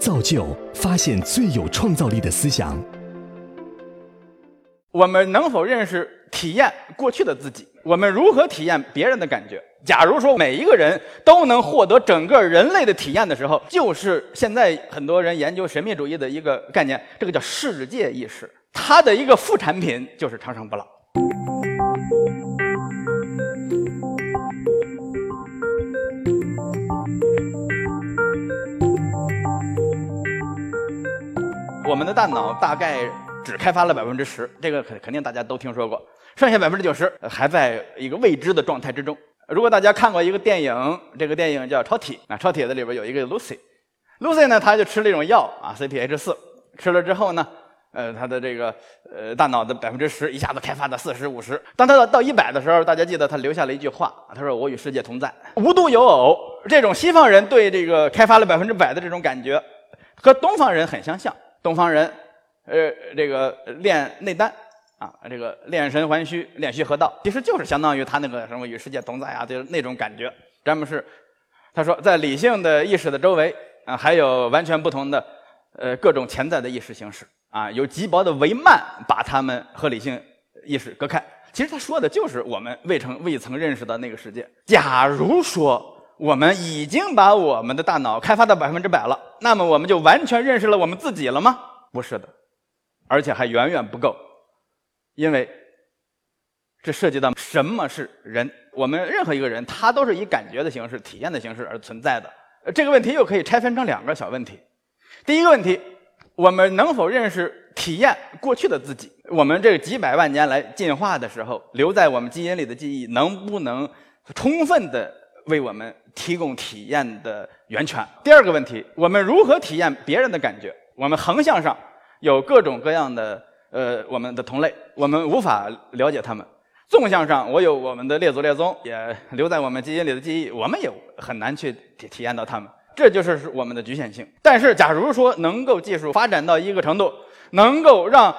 造就发现最有创造力的思想。我们能否认识、体验过去的自己？我们如何体验别人的感觉？假如说每一个人都能获得整个人类的体验的时候，就是现在很多人研究神秘主义的一个概念，这个叫世界意识。它的一个副产品就是长生不老。我们的大脑大概只开发了百分之十，这个肯肯定大家都听说过，剩下百分之九十还在一个未知的状态之中。如果大家看过一个电影，这个电影叫《超体》，那《超体》的里边有一个 Lucy，Lucy 呢，她就吃了一种药啊，CPH 四，吃了之后呢，呃，她的这个呃大脑的百分之十一下子开发到四十五十。当她到到一百的时候，大家记得她留下了一句话，她说：“我与世界同在，无独有偶。”这种西方人对这个开发了百分之百的这种感觉，和东方人很相像。东方人，呃，这个练内丹啊，这个练神还虚，练虚合道，其实就是相当于他那个什么与世界同在啊，就是那种感觉。詹姆士他说，在理性的意识的周围啊，还有完全不同的呃各种潜在的意识形式啊，有极薄的帷幔把他们和理性意识隔开。其实他说的就是我们未曾未曾认识的那个世界。假如说。我们已经把我们的大脑开发到百分之百了，那么我们就完全认识了我们自己了吗？不是的，而且还远远不够，因为这涉及到什么是人。我们任何一个人，他都是以感觉的形式、体验的形式而存在的。这个问题又可以拆分成两个小问题。第一个问题，我们能否认识、体验过去的自己？我们这几百万年来进化的时候，留在我们基因里的记忆，能不能充分的？为我们提供体验的源泉。第二个问题，我们如何体验别人的感觉？我们横向上有各种各样的呃我们的同类，我们无法了解他们；纵向上，我有我们的列祖列宗，也留在我们基因里的记忆，我们也很难去体体验到他们。这就是我们的局限性。但是，假如说能够技术发展到一个程度，能够让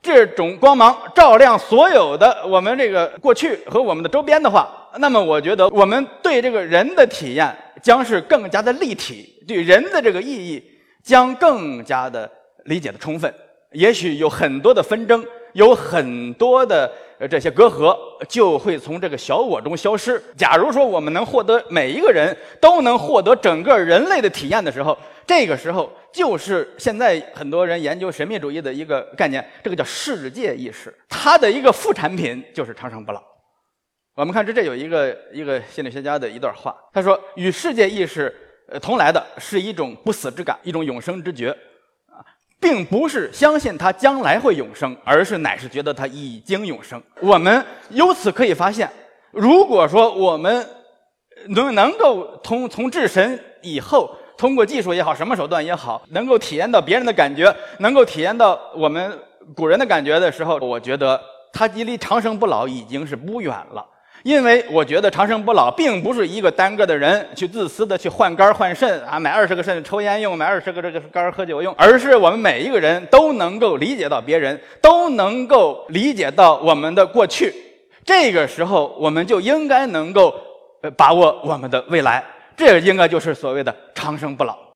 这种光芒照亮所有的我们这个过去和我们的周边的话，那么我觉得我们对这个人的体验将是更加的立体，对人的这个意义将更加的理解的充分。也许有很多的纷争，有很多的这些隔阂，就会从这个小我中消失。假如说我们能获得每一个人都能获得整个人类的体验的时候。这个时候，就是现在很多人研究神秘主义的一个概念，这个叫世界意识。它的一个副产品就是长生不老。我们看这这有一个一个心理学家的一段话，他说：“与世界意识呃同来的是一种不死之感，一种永生之觉啊，并不是相信他将来会永生，而是乃是觉得他已经永生。我们由此可以发现，如果说我们能能够通从至神以后。”通过技术也好，什么手段也好，能够体验到别人的感觉，能够体验到我们古人的感觉的时候，我觉得他离长生不老已经是不远了。因为我觉得长生不老并不是一个单个的人去自私的去换肝换肾啊，买二十个肾抽烟用，买二十个这个肝喝酒用，而是我们每一个人都能够理解到别人，都能够理解到我们的过去。这个时候，我们就应该能够把握我们的未来。这应该就是所谓的长生不老。